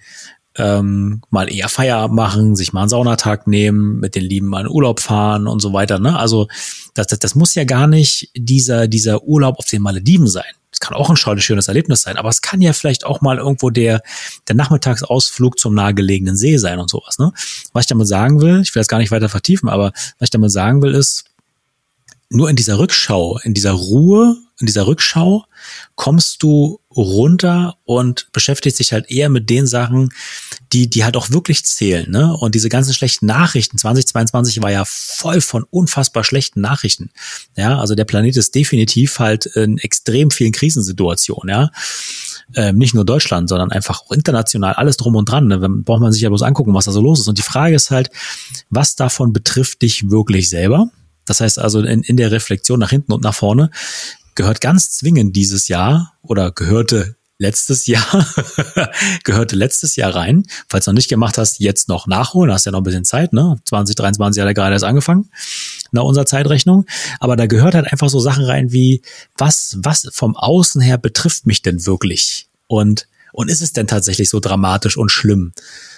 ähm, mal eher Feierabend machen, sich mal einen Saunatag nehmen, mit den Lieben mal in Urlaub fahren und so weiter. Ne? Also das, das, das muss ja gar nicht dieser, dieser Urlaub auf den Malediven sein. Das kann auch ein schönes Erlebnis sein, aber es kann ja vielleicht auch mal irgendwo der, der Nachmittagsausflug zum nahegelegenen See sein und sowas. Ne? Was ich damit sagen will, ich will das gar nicht weiter vertiefen, aber was ich damit sagen will, ist, nur in dieser Rückschau, in dieser Ruhe, in dieser Rückschau kommst du runter und beschäftigst dich halt eher mit den Sachen, die, die halt auch wirklich zählen, ne? Und diese ganzen schlechten Nachrichten, 2022 war ja voll von unfassbar schlechten Nachrichten. Ja, also der Planet ist definitiv halt in extrem vielen Krisensituationen, ja. Ähm, nicht nur Deutschland, sondern einfach international, alles drum und dran. Ne? Dann braucht man sich ja bloß angucken, was da so los ist. Und die Frage ist halt, was davon betrifft dich wirklich selber? Das heißt also in, in der Reflexion nach hinten und nach vorne gehört ganz zwingend dieses Jahr oder gehörte letztes Jahr, gehörte letztes Jahr rein. Falls du noch nicht gemacht hast, jetzt noch nachholen, hast ja noch ein bisschen Zeit, ne? 2023 hat er gerade erst angefangen, nach unserer Zeitrechnung. Aber da gehört halt einfach so Sachen rein wie, was, was vom Außen her betrifft mich denn wirklich? Und, und ist es denn tatsächlich so dramatisch und schlimm?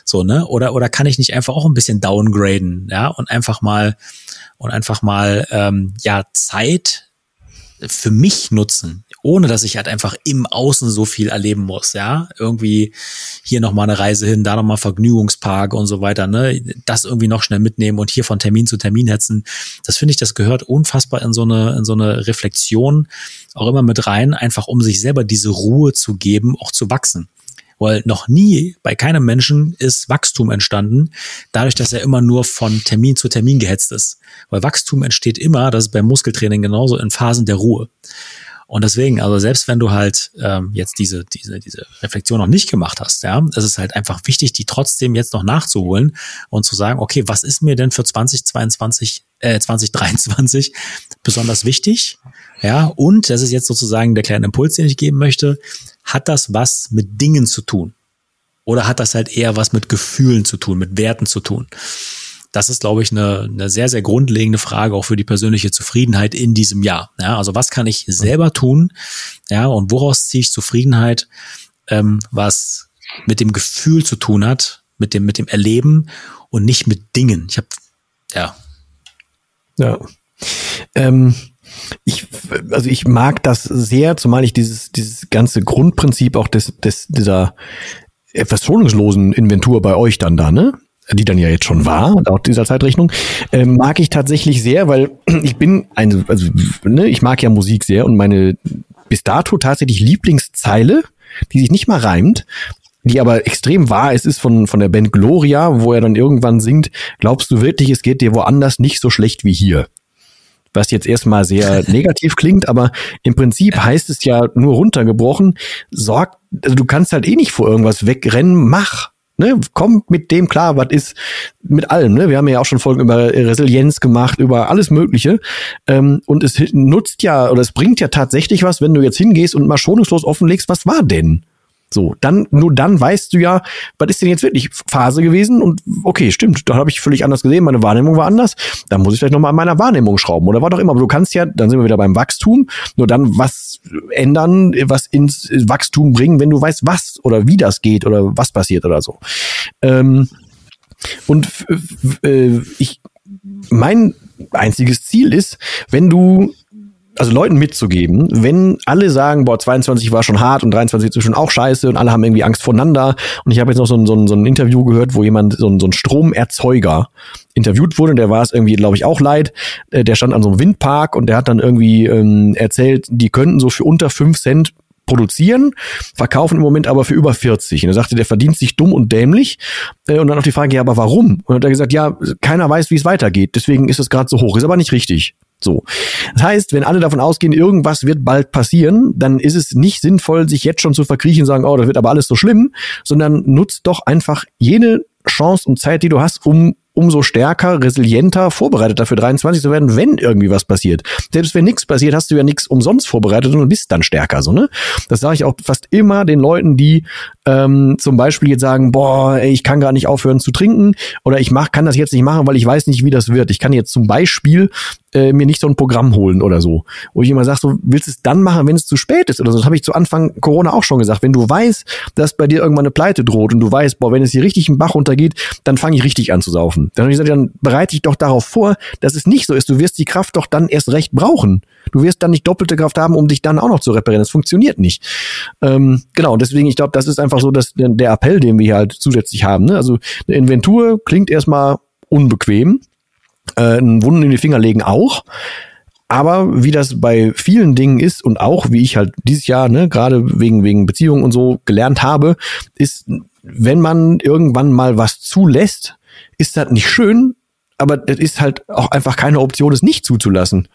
So, ne? Oder, oder kann ich nicht einfach auch ein bisschen downgraden, ja? Und einfach mal, und einfach mal ähm, ja Zeit für mich nutzen, ohne dass ich halt einfach im Außen so viel erleben muss, ja, irgendwie hier noch mal eine Reise hin, da noch mal Vergnügungspark und so weiter, ne, das irgendwie noch schnell mitnehmen und hier von Termin zu Termin hetzen, das finde ich, das gehört unfassbar in so eine in so eine Reflexion auch immer mit rein, einfach um sich selber diese Ruhe zu geben, auch zu wachsen. Weil noch nie bei keinem Menschen ist Wachstum entstanden, dadurch, dass er immer nur von Termin zu Termin gehetzt ist. Weil Wachstum entsteht immer, das ist beim Muskeltraining genauso, in Phasen der Ruhe. Und deswegen, also selbst wenn du halt ähm, jetzt diese, diese, diese Reflexion noch nicht gemacht hast, ja, es ist halt einfach wichtig, die trotzdem jetzt noch nachzuholen und zu sagen, okay, was ist mir denn für 2022, äh, 2023 besonders wichtig? Ja, und das ist jetzt sozusagen der kleine Impuls, den ich geben möchte hat das was mit Dingen zu tun? Oder hat das halt eher was mit Gefühlen zu tun, mit Werten zu tun? Das ist, glaube ich, eine, eine sehr, sehr grundlegende Frage auch für die persönliche Zufriedenheit in diesem Jahr. Ja, also was kann ich selber tun? Ja, und woraus ziehe ich Zufriedenheit, ähm, was mit dem Gefühl zu tun hat, mit dem, mit dem Erleben und nicht mit Dingen. Ich habe, ja. Ja. Ähm, ich, also ich mag das sehr, zumal ich dieses, dieses ganze Grundprinzip auch des, des, dieser etwas schonungslosen Inventur bei euch dann da, ne? Die dann ja jetzt schon war, laut dieser Zeitrechnung, äh, mag ich tatsächlich sehr, weil ich bin ein, also ne, ich mag ja Musik sehr und meine bis dato tatsächlich Lieblingszeile, die sich nicht mal reimt, die aber extrem wahr ist, ist von, von der Band Gloria, wo er dann irgendwann singt, glaubst du wirklich, es geht dir woanders nicht so schlecht wie hier? was jetzt erstmal sehr negativ klingt, aber im Prinzip heißt es ja nur runtergebrochen, sorg, also du kannst halt eh nicht vor irgendwas wegrennen, mach. Ne, komm mit dem klar, was ist mit allem. Ne? Wir haben ja auch schon Folgen über Resilienz gemacht, über alles Mögliche. Ähm, und es nutzt ja oder es bringt ja tatsächlich was, wenn du jetzt hingehst und mal schonungslos offenlegst, was war denn? So, dann, nur dann weißt du ja, was ist denn jetzt wirklich Phase gewesen? Und okay, stimmt, da habe ich völlig anders gesehen, meine Wahrnehmung war anders. Dann muss ich vielleicht nochmal an meiner Wahrnehmung schrauben. Oder war doch immer, aber du kannst ja, dann sind wir wieder beim Wachstum, nur dann was ändern, was ins Wachstum bringen, wenn du weißt, was oder wie das geht oder was passiert oder so. Ähm, und äh, ich, mein einziges Ziel ist, wenn du also Leuten mitzugeben, wenn alle sagen, boah, 22 war schon hart und 23 ist schon auch scheiße und alle haben irgendwie Angst voneinander. Und ich habe jetzt noch so ein, so, ein, so ein Interview gehört, wo jemand, so ein, so ein Stromerzeuger interviewt wurde, und der war es irgendwie, glaube ich, auch leid. Äh, der stand an so einem Windpark und der hat dann irgendwie ähm, erzählt, die könnten so für unter 5 Cent produzieren, verkaufen im Moment aber für über 40. Und er sagte, der verdient sich dumm und dämlich. Äh, und dann auch die Frage, ja, aber warum? Und dann hat er gesagt, ja, keiner weiß, wie es weitergeht. Deswegen ist es gerade so hoch. Ist aber nicht richtig. So. Das heißt, wenn alle davon ausgehen, irgendwas wird bald passieren, dann ist es nicht sinnvoll, sich jetzt schon zu verkriechen und sagen, oh, das wird aber alles so schlimm, sondern nutzt doch einfach jede Chance und Zeit, die du hast, um umso stärker, resilienter, vorbereitet dafür 23 zu werden, wenn irgendwie was passiert. Selbst wenn nichts passiert, hast du ja nichts umsonst vorbereitet und bist dann stärker, so, ne? Das sage ich auch fast immer den Leuten, die ähm, zum Beispiel jetzt sagen, boah, ey, ich kann gar nicht aufhören zu trinken oder ich mach, kann das jetzt nicht machen, weil ich weiß nicht, wie das wird. Ich kann jetzt zum Beispiel äh, mir nicht so ein Programm holen oder so. Wo ich immer sage, so, willst du es dann machen, wenn es zu spät ist oder so. Das habe ich zu Anfang Corona auch schon gesagt. Wenn du weißt, dass bei dir irgendwann eine Pleite droht und du weißt, boah, wenn es hier richtig im Bach runtergeht, dann fange ich richtig an zu saufen. Dann habe ich gesagt, dann bereite dich doch darauf vor, dass es nicht so ist. Du wirst die Kraft doch dann erst recht brauchen. Du wirst dann nicht doppelte Kraft haben, um dich dann auch noch zu reparieren. Das funktioniert nicht. Ähm, genau, deswegen, ich glaube, das ist einfach so dass der Appell, den wir hier halt zusätzlich haben. Ne? Also eine Inventur klingt erstmal unbequem, äh, einen Wunden in die Finger legen auch. Aber wie das bei vielen Dingen ist und auch wie ich halt dieses Jahr, ne, gerade wegen, wegen Beziehungen und so gelernt habe, ist, wenn man irgendwann mal was zulässt, ist das nicht schön, aber das ist halt auch einfach keine Option, es nicht zuzulassen.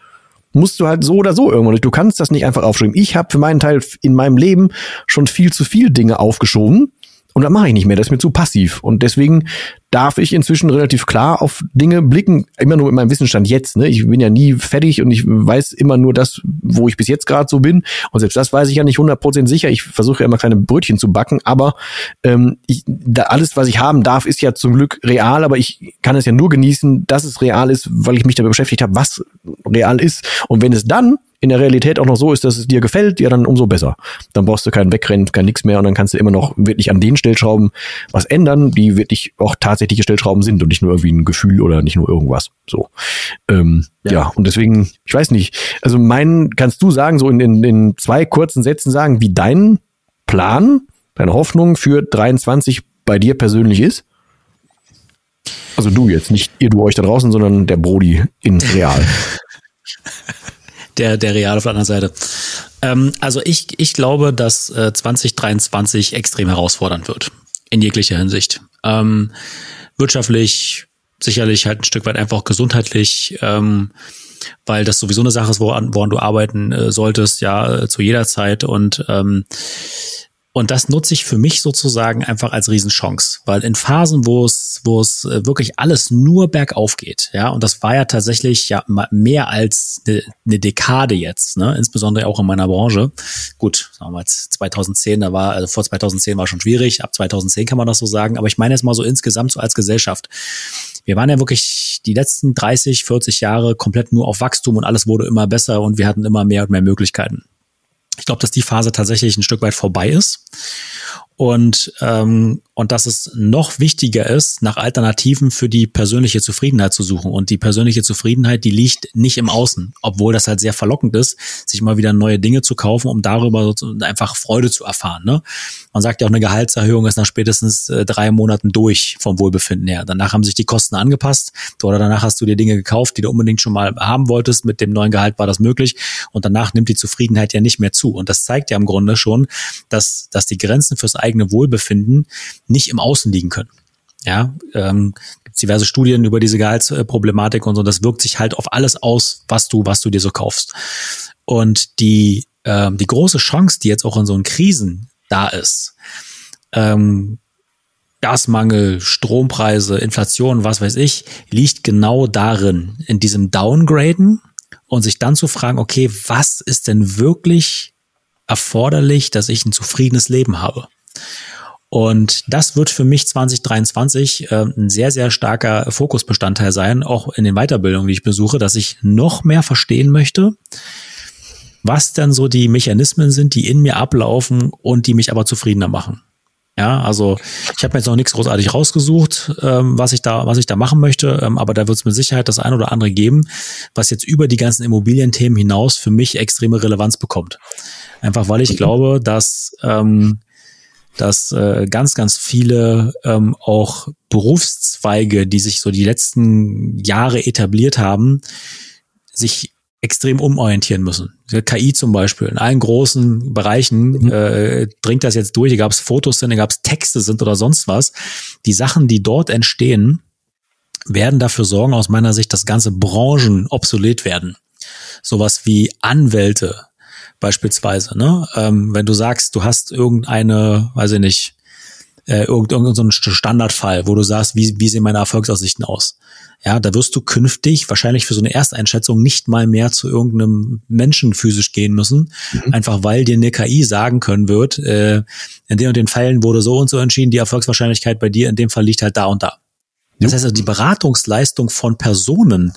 Musst du halt so oder so irgendwann. Du kannst das nicht einfach aufschreiben. Ich habe für meinen Teil in meinem Leben schon viel zu viel Dinge aufgeschoben und das mache ich nicht mehr, das ist mir zu passiv. Und deswegen darf ich inzwischen relativ klar auf Dinge blicken, immer nur mit meinem Wissensstand jetzt. Ne? Ich bin ja nie fertig und ich weiß immer nur das, wo ich bis jetzt gerade so bin. Und selbst das weiß ich ja nicht 100% sicher. Ich versuche ja immer kleine Brötchen zu backen, aber ähm, ich, da alles, was ich haben darf, ist ja zum Glück real, aber ich kann es ja nur genießen, dass es real ist, weil ich mich damit beschäftigt habe, was real ist. Und wenn es dann in der Realität auch noch so ist, dass es dir gefällt, ja, dann umso besser. Dann brauchst du keinen Wegrennen, kein nix mehr und dann kannst du immer noch wirklich an den Stellschrauben was ändern, die wirklich auch tatsächliche Stellschrauben sind und nicht nur irgendwie ein Gefühl oder nicht nur irgendwas. So. Ähm, ja. ja, und deswegen, ich weiß nicht, also mein, kannst du sagen, so in, in, in zwei kurzen Sätzen sagen, wie dein Plan, deine Hoffnung für 23 bei dir persönlich ist? Also du jetzt, nicht ihr du euch da draußen, sondern der Brody in real. der, der Real auf der anderen Seite. Ähm, also ich, ich glaube, dass äh, 2023 extrem herausfordernd wird. In jeglicher Hinsicht. Ähm, wirtschaftlich, sicherlich halt ein Stück weit einfach gesundheitlich, ähm, weil das sowieso eine Sache ist, woran, woran du arbeiten äh, solltest, ja, äh, zu jeder Zeit. Und ähm, und das nutze ich für mich sozusagen einfach als Riesenchance, weil in Phasen, wo es, wo es äh, wirklich alles nur bergauf geht, ja, und das war ja tatsächlich ja mehr als eine, eine Dekade jetzt, ne, insbesondere auch in meiner Branche. Gut, sagen wir mal 2010, da war, also vor 2010 war schon schwierig, ab 2010 kann man das so sagen, aber ich meine jetzt mal so insgesamt so als Gesellschaft. Wir waren ja wirklich die letzten 30, 40 Jahre komplett nur auf Wachstum und alles wurde immer besser und wir hatten immer mehr und mehr Möglichkeiten. Ich glaube, dass die Phase tatsächlich ein Stück weit vorbei ist und ähm, und dass es noch wichtiger ist, nach Alternativen für die persönliche Zufriedenheit zu suchen. Und die persönliche Zufriedenheit, die liegt nicht im Außen, obwohl das halt sehr verlockend ist, sich mal wieder neue Dinge zu kaufen, um darüber einfach Freude zu erfahren. Ne? Man sagt ja auch, eine Gehaltserhöhung ist nach spätestens äh, drei Monaten durch vom Wohlbefinden her. Danach haben sich die Kosten angepasst oder danach hast du dir Dinge gekauft, die du unbedingt schon mal haben wolltest. Mit dem neuen Gehalt war das möglich und danach nimmt die Zufriedenheit ja nicht mehr zu. Und das zeigt ja im Grunde schon, dass, dass die Grenzen fürs eigene Wohlbefinden nicht im Außen liegen können. Ja, ähm, gibt diverse Studien über diese Gehaltsproblematik und so. Das wirkt sich halt auf alles aus, was du, was du dir so kaufst. Und die, ähm, die große Chance, die jetzt auch in so einen Krisen da ist, ähm, Gasmangel, Strompreise, Inflation, was weiß ich, liegt genau darin, in diesem Downgraden und sich dann zu fragen, okay, was ist denn wirklich erforderlich, dass ich ein zufriedenes Leben habe? Und das wird für mich 2023 äh, ein sehr, sehr starker Fokusbestandteil sein, auch in den Weiterbildungen, die ich besuche, dass ich noch mehr verstehen möchte, was dann so die Mechanismen sind, die in mir ablaufen und die mich aber zufriedener machen. Ja, also ich habe mir jetzt noch nichts großartig rausgesucht, ähm, was ich da, was ich da machen möchte, ähm, aber da wird es mit Sicherheit das ein oder andere geben, was jetzt über die ganzen Immobilienthemen hinaus für mich extreme Relevanz bekommt. Einfach weil ich mhm. glaube, dass ähm, dass äh, ganz, ganz viele ähm, auch Berufszweige, die sich so die letzten Jahre etabliert haben, sich extrem umorientieren müssen. KI zum Beispiel, in allen großen Bereichen mhm. äh, dringt das jetzt durch, egal ob es Fotos sind, egal ob es Texte sind oder sonst was. Die Sachen, die dort entstehen, werden dafür sorgen, aus meiner Sicht, dass ganze Branchen obsolet werden. Sowas wie Anwälte, beispielsweise. Ne? Ähm, wenn du sagst, du hast irgendeine, weiß ich nicht, äh, irgendeinen so Standardfall, wo du sagst, wie, wie sehen meine Erfolgsaussichten aus? Ja, da wirst du künftig wahrscheinlich für so eine Ersteinschätzung nicht mal mehr zu irgendeinem Menschen physisch gehen müssen, mhm. einfach weil dir eine KI sagen können wird, äh, in den und den Fällen wurde so und so entschieden, die Erfolgswahrscheinlichkeit bei dir in dem Fall liegt halt da und da. Das heißt also, die Beratungsleistung von Personen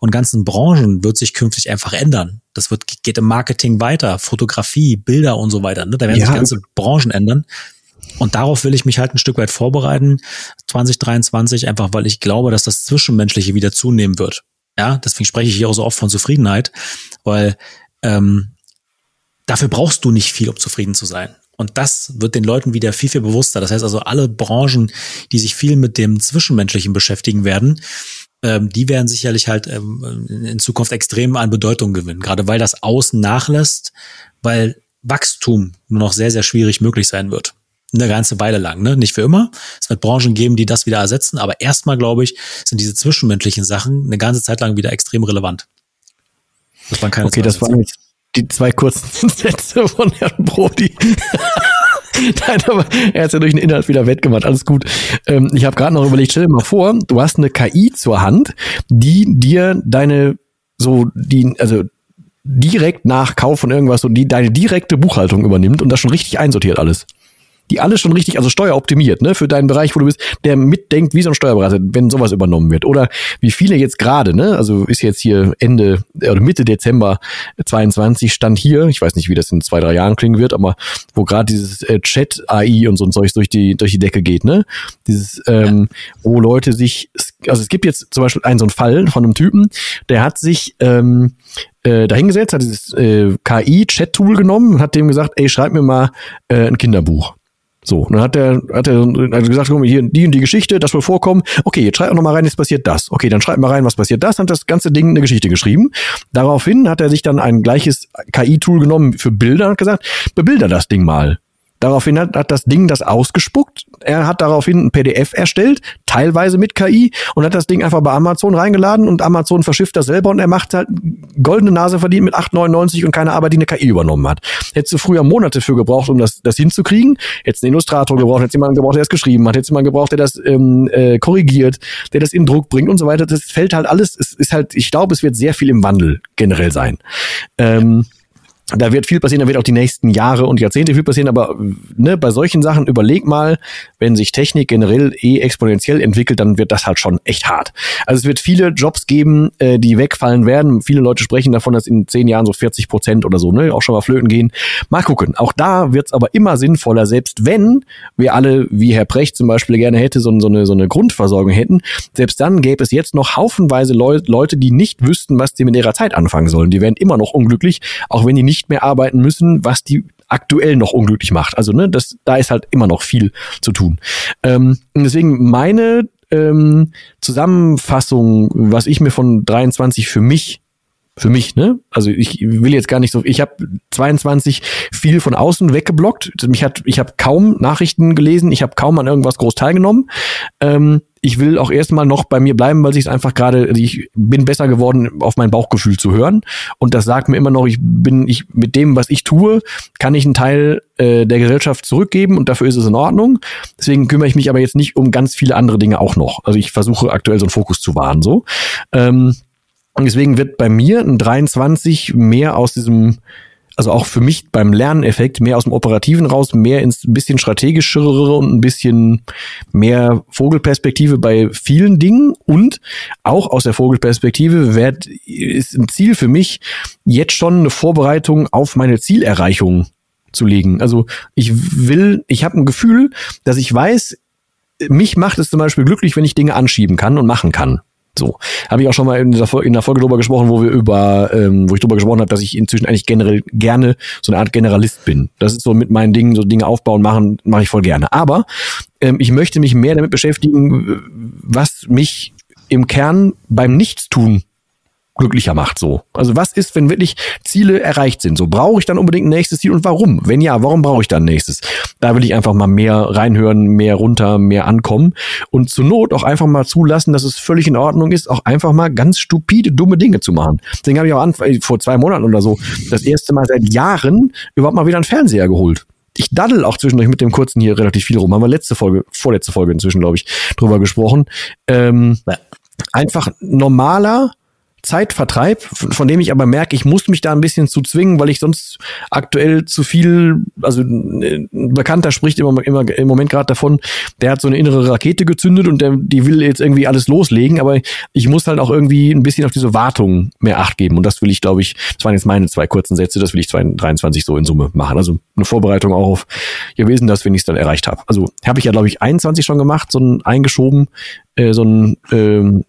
und ganzen Branchen wird sich künftig einfach ändern. Das wird, geht im Marketing weiter, Fotografie, Bilder und so weiter. Ne? Da werden ja. sich ganze Branchen ändern. Und darauf will ich mich halt ein Stück weit vorbereiten, 2023, einfach weil ich glaube, dass das Zwischenmenschliche wieder zunehmen wird. Ja, deswegen spreche ich hier auch so oft von Zufriedenheit, weil ähm, dafür brauchst du nicht viel, um zufrieden zu sein. Und das wird den Leuten wieder viel, viel bewusster. Das heißt also, alle Branchen, die sich viel mit dem Zwischenmenschlichen beschäftigen werden, ähm, die werden sicherlich halt ähm, in Zukunft extrem an Bedeutung gewinnen, gerade weil das Außen nachlässt, weil Wachstum nur noch sehr, sehr schwierig möglich sein wird. Eine ganze Weile lang, ne? Nicht für immer. Es wird Branchen geben, die das wieder ersetzen, aber erstmal, glaube ich, sind diese zwischenmenschlichen Sachen eine ganze Zeit lang wieder extrem relevant. Das waren keine okay, das waren jetzt die zwei kurzen Sätze von Herrn Brody. Nein, aber er hat ja durch den Inhalt wieder wettgemacht. Alles gut. Ähm, ich habe gerade noch überlegt, stell dir mal vor, du hast eine KI zur Hand, die dir deine so die also direkt nach Kauf von irgendwas so die deine direkte Buchhaltung übernimmt und das schon richtig einsortiert alles die alle schon richtig, also steueroptimiert, ne, für deinen Bereich, wo du bist, der mitdenkt wie so ein Steuerberater, wenn sowas übernommen wird. Oder wie viele jetzt gerade, ne, also ist jetzt hier Ende oder Mitte Dezember 22 stand hier, ich weiß nicht, wie das in zwei, drei Jahren klingen wird, aber wo gerade dieses äh, Chat-AI und so ein Zeug durch die, durch die Decke geht, ne? Dieses, ähm, wo Leute sich, also es gibt jetzt zum Beispiel einen so einen Fall von einem Typen, der hat sich ähm, äh, dahingesetzt, hat dieses äh, KI-Chat-Tool genommen und hat dem gesagt, ey, schreib mir mal äh, ein Kinderbuch. So, dann hat er, hat er gesagt, guck mal, hier die und die Geschichte, das will vorkommen. Okay, jetzt schreib noch mal rein, jetzt passiert das. Okay, dann schreib mal rein, was passiert das. Hat das ganze Ding eine Geschichte geschrieben. Daraufhin hat er sich dann ein gleiches KI-Tool genommen für Bilder und gesagt, bebilder das Ding mal. Daraufhin hat, hat das Ding das ausgespuckt. Er hat daraufhin ein PDF erstellt, teilweise mit KI, und hat das Ding einfach bei Amazon reingeladen und Amazon verschifft das selber und er macht halt goldene Nase verdient mit 8,99 und keine Arbeit, die eine KI übernommen hat. Hättest du früher Monate für gebraucht, um das, das hinzukriegen, hättest einen Illustrator gebraucht, hättest jemanden gebraucht, der das geschrieben hat, hättest jemanden gebraucht, der das ähm, äh, korrigiert, der das in Druck bringt und so weiter. Das fällt halt alles, es ist halt, ich glaube, es wird sehr viel im Wandel generell sein. Ähm, da wird viel passieren, da wird auch die nächsten Jahre und Jahrzehnte viel passieren, aber ne, bei solchen Sachen überleg mal, wenn sich Technik generell eh exponentiell entwickelt, dann wird das halt schon echt hart. Also es wird viele Jobs geben, äh, die wegfallen werden. Viele Leute sprechen davon, dass in zehn Jahren so 40 Prozent oder so, ne, auch schon mal flöten gehen. Mal gucken. Auch da wird's aber immer sinnvoller, selbst wenn wir alle, wie Herr Precht zum Beispiel gerne hätte, so, so, eine, so eine Grundversorgung hätten, selbst dann gäbe es jetzt noch haufenweise Leu Leute, die nicht wüssten, was sie mit ihrer Zeit anfangen sollen. Die wären immer noch unglücklich, auch wenn die nicht mehr arbeiten müssen, was die aktuell noch unglücklich macht. Also ne, das, da ist halt immer noch viel zu tun. Ähm, deswegen meine ähm, Zusammenfassung, was ich mir von 23 für mich für mich, ne? Also ich will jetzt gar nicht so, ich habe 22 viel von außen weggeblockt. Mich hat, ich habe kaum Nachrichten gelesen, ich habe kaum an irgendwas groß teilgenommen. Ähm, ich will auch erstmal noch bei mir bleiben, weil ich es einfach gerade, also ich bin besser geworden, auf mein Bauchgefühl zu hören. Und das sagt mir immer noch, ich bin, ich mit dem, was ich tue, kann ich einen Teil äh, der Gesellschaft zurückgeben und dafür ist es in Ordnung. Deswegen kümmere ich mich aber jetzt nicht um ganz viele andere Dinge auch noch. Also ich versuche aktuell so einen Fokus zu wahren. So. Ähm, und deswegen wird bei mir ein 23 mehr aus diesem also auch für mich beim Lerneffekt mehr aus dem Operativen raus, mehr ins bisschen strategischere und ein bisschen mehr Vogelperspektive bei vielen Dingen und auch aus der Vogelperspektive wird, ist ein Ziel für mich, jetzt schon eine Vorbereitung auf meine Zielerreichung zu legen. Also ich will, ich habe ein Gefühl, dass ich weiß, mich macht es zum Beispiel glücklich, wenn ich Dinge anschieben kann und machen kann. So. Habe ich auch schon mal in, Folge, in der Folge drüber gesprochen, wo wir über, ähm, wo ich drüber gesprochen habe, dass ich inzwischen eigentlich generell gerne so eine Art Generalist bin. Das ist so mit meinen Dingen, so Dinge aufbauen, machen, mache ich voll gerne. Aber ähm, ich möchte mich mehr damit beschäftigen, was mich im Kern beim Nichtstun glücklicher macht so. Also was ist, wenn wirklich Ziele erreicht sind? So brauche ich dann unbedingt ein nächstes Ziel und warum? Wenn ja, warum brauche ich dann ein nächstes? Da will ich einfach mal mehr reinhören, mehr runter, mehr ankommen und zur Not auch einfach mal zulassen, dass es völlig in Ordnung ist, auch einfach mal ganz stupide, dumme Dinge zu machen. Deswegen habe ich auch äh, vor zwei Monaten oder so das erste Mal seit Jahren überhaupt mal wieder einen Fernseher geholt ich daddel auch zwischendurch mit dem kurzen hier relativ viel rum. Haben wir letzte Folge, vorletzte Folge inzwischen, glaube ich, drüber gesprochen. Ähm, einfach normaler, Zeitvertreib, von dem ich aber merke, ich muss mich da ein bisschen zu zwingen, weil ich sonst aktuell zu viel, also ein Bekannter spricht immer, immer im Moment gerade davon, der hat so eine innere Rakete gezündet und der, die will jetzt irgendwie alles loslegen, aber ich muss halt auch irgendwie ein bisschen auf diese Wartung mehr Acht geben und das will ich, glaube ich, das waren jetzt meine zwei kurzen Sätze, das will ich 23 so in Summe machen. Also eine Vorbereitung auch auf gewesen, dass wenn ich es dann erreicht habe. Also habe ich ja, glaube ich, 21 schon gemacht, so ein eingeschoben, äh, so ein ähm,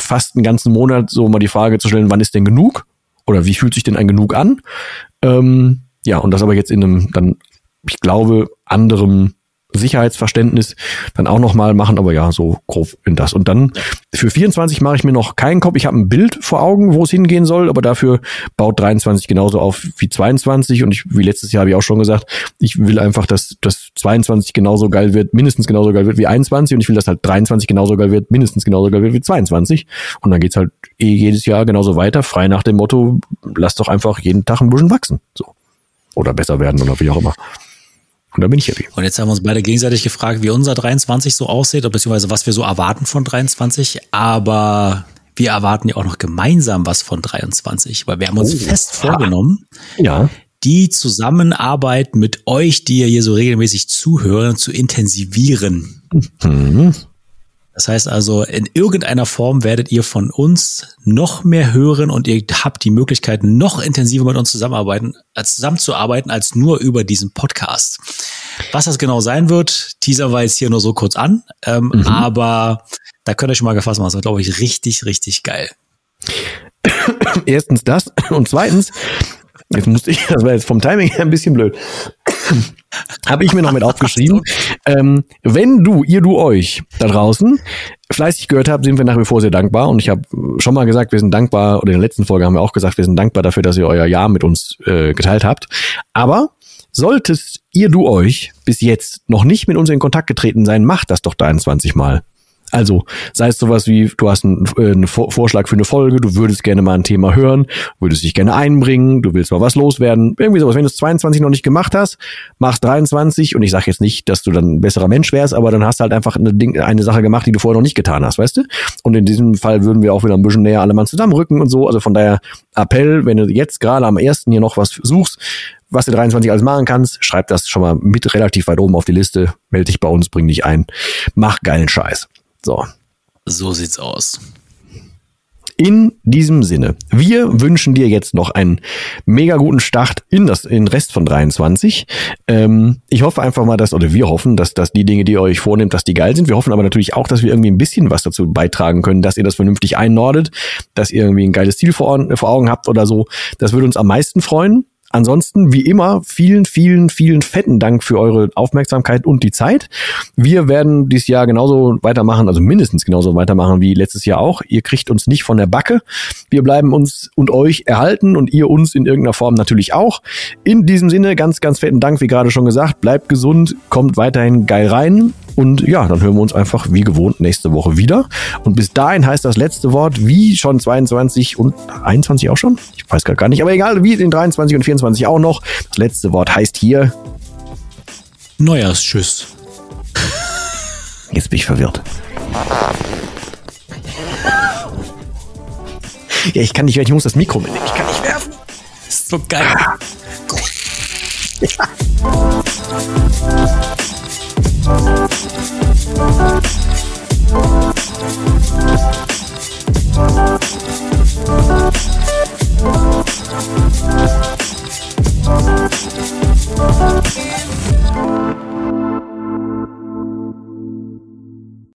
fast einen ganzen Monat so mal die Frage zu stellen, wann ist denn genug? Oder wie fühlt sich denn ein genug an? Ähm, ja, und das aber jetzt in einem dann, ich glaube, anderem Sicherheitsverständnis dann auch nochmal machen, aber ja, so grob in das. Und dann für 24 mache ich mir noch keinen Kopf. Ich habe ein Bild vor Augen, wo es hingehen soll, aber dafür baut 23 genauso auf wie 22. Und ich, wie letztes Jahr habe ich auch schon gesagt, ich will einfach, dass dass 22 genauso geil wird, mindestens genauso geil wird wie 21. Und ich will, dass halt 23 genauso geil wird, mindestens genauso geil wird wie 22. Und dann geht's halt eh jedes Jahr genauso weiter, frei nach dem Motto, lass doch einfach jeden Tag ein bisschen wachsen. So. Oder besser werden oder wie auch immer. Und da bin ich happy. Und jetzt haben wir uns beide gegenseitig gefragt, wie unser 23 so aussieht, beziehungsweise was wir so erwarten von 23. Aber wir erwarten ja auch noch gemeinsam was von 23, weil wir haben uns oh, fest vorgenommen, ja. die Zusammenarbeit mit euch, die ihr hier so regelmäßig zuhören, zu intensivieren. Mhm. Das heißt also, in irgendeiner Form werdet ihr von uns noch mehr hören und ihr habt die Möglichkeit, noch intensiver mit uns zusammenarbeiten, als zusammenzuarbeiten, als nur über diesen Podcast. Was das genau sein wird, teaser war jetzt hier nur so kurz an, ähm, mhm. aber da könnt ihr schon mal gefasst machen. Das wird, glaube ich, richtig, richtig geil. Erstens das und zweitens, jetzt musste ich, das war jetzt vom Timing her ein bisschen blöd. Habe ich mir noch mit aufgeschrieben. ähm, wenn du, ihr, du, euch da draußen fleißig gehört habt, sind wir nach wie vor sehr dankbar. Und ich habe schon mal gesagt, wir sind dankbar, oder in der letzten Folge haben wir auch gesagt, wir sind dankbar dafür, dass ihr euer Jahr mit uns äh, geteilt habt. Aber solltest ihr, du, euch bis jetzt noch nicht mit uns in Kontakt getreten sein, macht das doch 23 Mal. Also, sei es sowas wie, du hast einen, äh, einen Vorschlag für eine Folge, du würdest gerne mal ein Thema hören, würdest dich gerne einbringen, du willst mal was loswerden, irgendwie sowas. Wenn du es 22 noch nicht gemacht hast, machst 23 und ich sage jetzt nicht, dass du dann ein besserer Mensch wärst, aber dann hast du halt einfach eine, Ding, eine Sache gemacht, die du vorher noch nicht getan hast, weißt du? Und in diesem Fall würden wir auch wieder ein bisschen näher alle mal zusammenrücken und so. Also von daher Appell, wenn du jetzt gerade am ersten hier noch was suchst, was du 23 alles machen kannst, schreib das schon mal mit relativ weit oben auf die Liste, melde dich bei uns, bring dich ein, mach geilen Scheiß. So. So sieht's aus. In diesem Sinne, wir wünschen dir jetzt noch einen mega guten Start in das in den Rest von 23. Ähm, ich hoffe einfach mal, dass, oder wir hoffen, dass, dass die Dinge, die ihr euch vornehmt, dass die geil sind. Wir hoffen aber natürlich auch, dass wir irgendwie ein bisschen was dazu beitragen können, dass ihr das vernünftig einnordet, dass ihr irgendwie ein geiles Ziel vor, vor Augen habt oder so. Das würde uns am meisten freuen. Ansonsten, wie immer, vielen, vielen, vielen fetten Dank für eure Aufmerksamkeit und die Zeit. Wir werden dieses Jahr genauso weitermachen, also mindestens genauso weitermachen wie letztes Jahr auch. Ihr kriegt uns nicht von der Backe. Wir bleiben uns und euch erhalten und ihr uns in irgendeiner Form natürlich auch. In diesem Sinne, ganz, ganz fetten Dank, wie gerade schon gesagt. Bleibt gesund, kommt weiterhin geil rein. Und ja, dann hören wir uns einfach wie gewohnt nächste Woche wieder. Und bis dahin heißt das letzte Wort wie schon 22 und 21 auch schon? Ich weiß gar nicht, aber egal, wie in 23 und 24 24 auch noch. Das letzte Wort heißt hier Neujahrstschüss. Jetzt bin ich verwirrt. Ja, ich kann nicht, ich muss das Mikro mitnehmen. Ich kann nicht werfen. ist so geil. ja. Thank